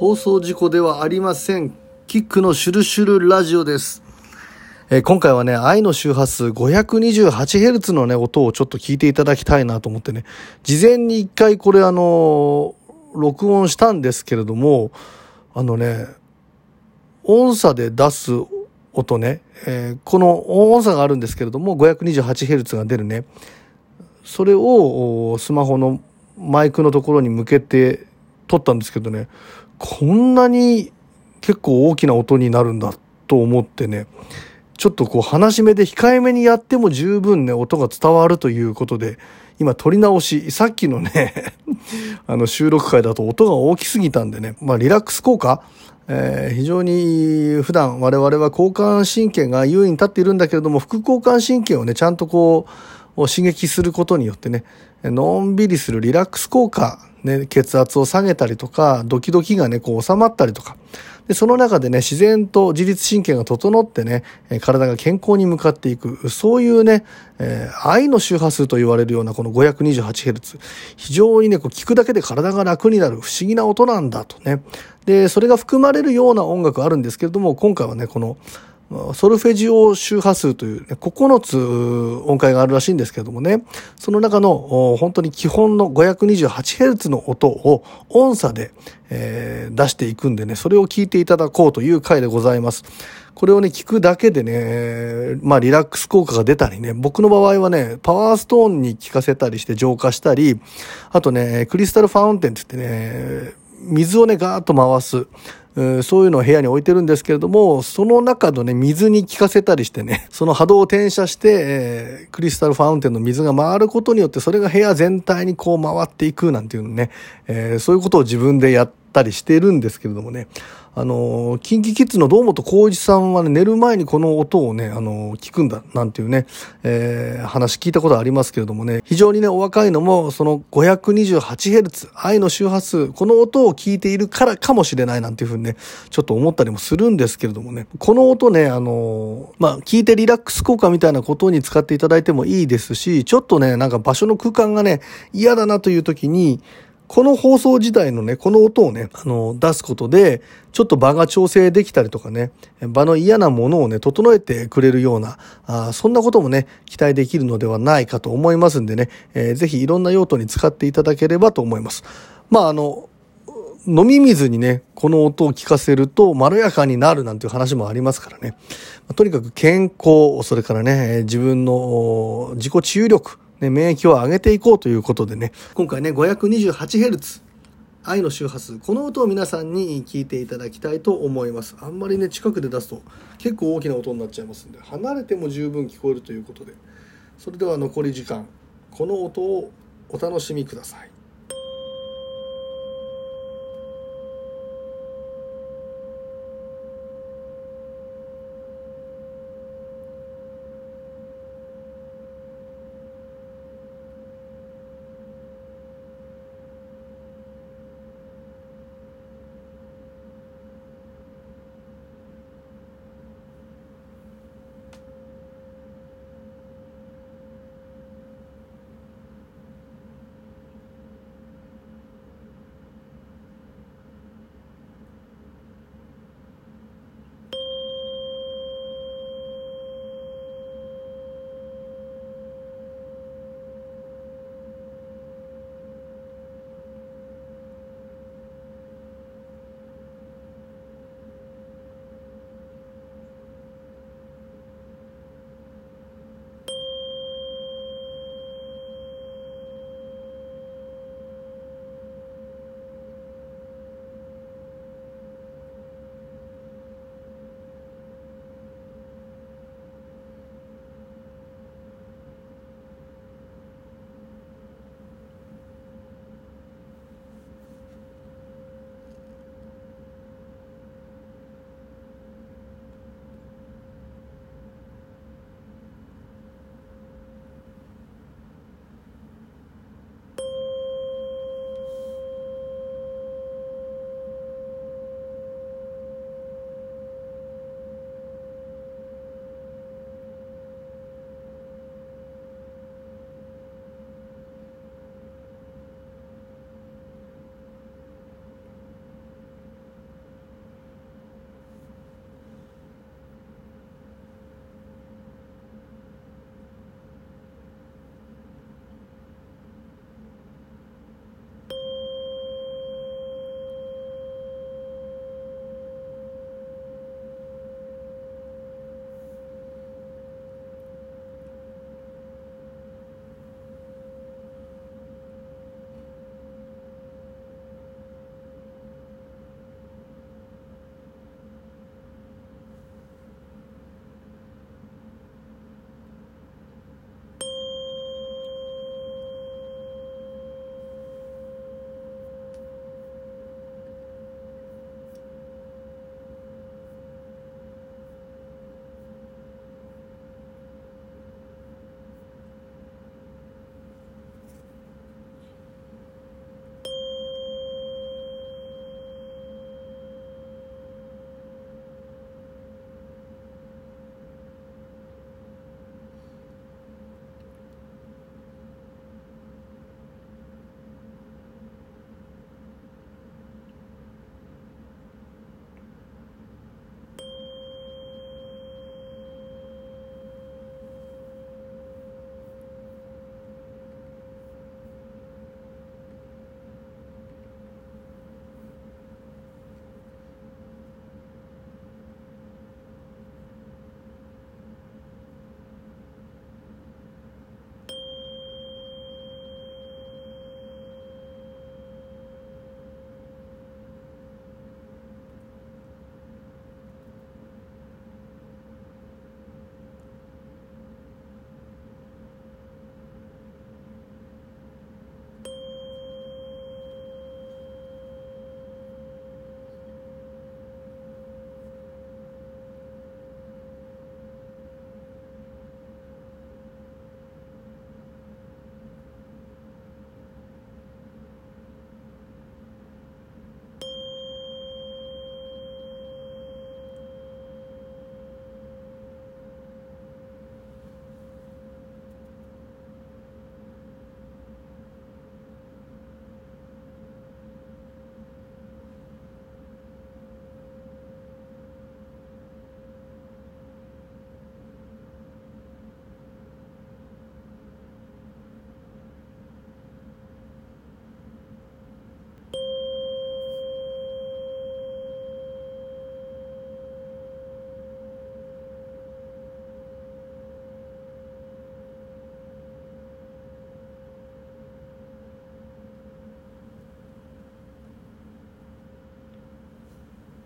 放送事故ではありません。キックのシュルシュルラジオです。えー今回はね、愛の周波数 528Hz のね、音をちょっと聞いていただきたいなと思ってね、事前に一回これあのー録音したんですけれども、あのね、音差で出す音ね、えーこの音差があるんですけれども、528Hz が出るね、それをスマホのマイクのところに向けて撮ったんですけどね、こんなに結構大きな音になるんだと思ってね、ちょっとこう話し目で控えめにやっても十分ね、音が伝わるということで、今撮り直し、さっきのね、あの収録会だと音が大きすぎたんでね、まあリラックス効果、えー非常に普段我々は交感神経が優位に立っているんだけれども、副交感神経をね、ちゃんとこう、を刺激することによってね、のんびりするリラックス効果、ね、血圧を下げたりとか、ドキドキがね、こう収まったりとか、で、その中でね、自然と自律神経が整ってね、体が健康に向かっていく、そういうね、えー愛の周波数と言われるようなこの 528Hz、非常にね、こう聞くだけで体が楽になる不思議な音なんだとね。で、それが含まれるような音楽あるんですけれども、今回はね、この、ソルフェジオ周波数という、ね、9つ音階があるらしいんですけどもね、その中の本当に基本の 528Hz の音を音差で、出していくんでね、それを聞いていただこうという回でございます。これをね、聞くだけでね、まあリラックス効果が出たりね、僕の場合はね、パワーストーンに効かせたりして浄化したり、あとね、クリスタルファウンテンって言ってね、水をね、ガーッと回す。そういうのを部屋に置いてるんですけれども、その中のね、水に効かせたりしてね、その波動を転写して、えークリスタルファウンテンの水が回ることによって、それが部屋全体にこう回っていくなんていうのね、えーそういうことを自分でやったりしてるんですけれどもね、あの、キンキキッズの堂本光一さんはね、寝る前にこの音をね、あの聞くんだ、なんていうね、えー話聞いたことありますけれどもね、非常にね、お若いのも、その 528Hz、愛の周波数、この音を聞いているからかもしれないなんていうふうにね、ちょっと思ったりもするんですけれどもね、この音ね、あのまあ、聞いてリラックス効果みたいなことに使っていただいてもいいですし、ちょっとね、なんか場所の空間がね、嫌だなという時に、この放送時代のね、この音をね、あの、出すことで、ちょっと場が調整できたりとかね、場の嫌なものをね、整えてくれるような、あそんなこともね、期待できるのではないかと思いますんでね、えーぜひいろんな用途に使っていただければと思います。まあ、あの、飲み水にね、この音を聞かせるとまろやかになるなんていう話もありますからね。とにかく健康、それからね、自分の自己治癒力、ね、免疫を上げていこうということでね、今回ね、528Hz、愛の周波数、この音を皆さんに聞いていただきたいと思います。あんまりね、近くで出すと結構大きな音になっちゃいますんで、離れても十分聞こえるということで、それでは残り時間、この音をお楽しみください。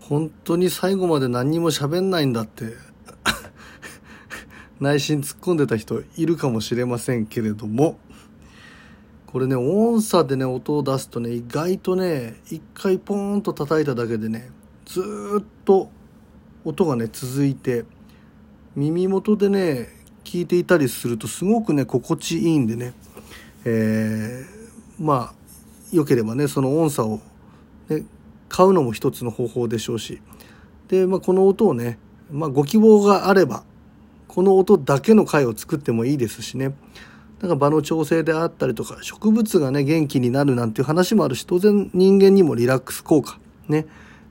本当に最後まで何にも喋んないんだって。内心突っ込んでた人いるかもしれませんけれども。これね音差でね音を出すとね意外とね一回ポーンと叩いただけでねずっと音がね続いて耳元でね聞いていたりするとすごくね心地いいんでね、えー、まあ良ければねその音差を、ね、買うのも一つの方法でしょうし。で、まあ、この音をね、まあ、ご希望があればこの音だけの回を作ってもいいですしね。なんか場の調整であったりとか植物がね元気になるなんていう話もあるし当然人間にもリラックス効果ね、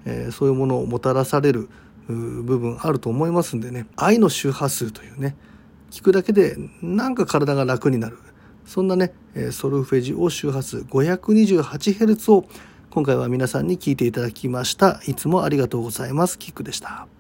えー、そういうものをもたらされる部分あると思いますんでね。愛の周波数というね聞くだけでなんか体が楽になる。そんなねソルフェジオ周波数 528Hz を今回は皆さんに聞いていただきました。いつもありがとうございます。キックでした。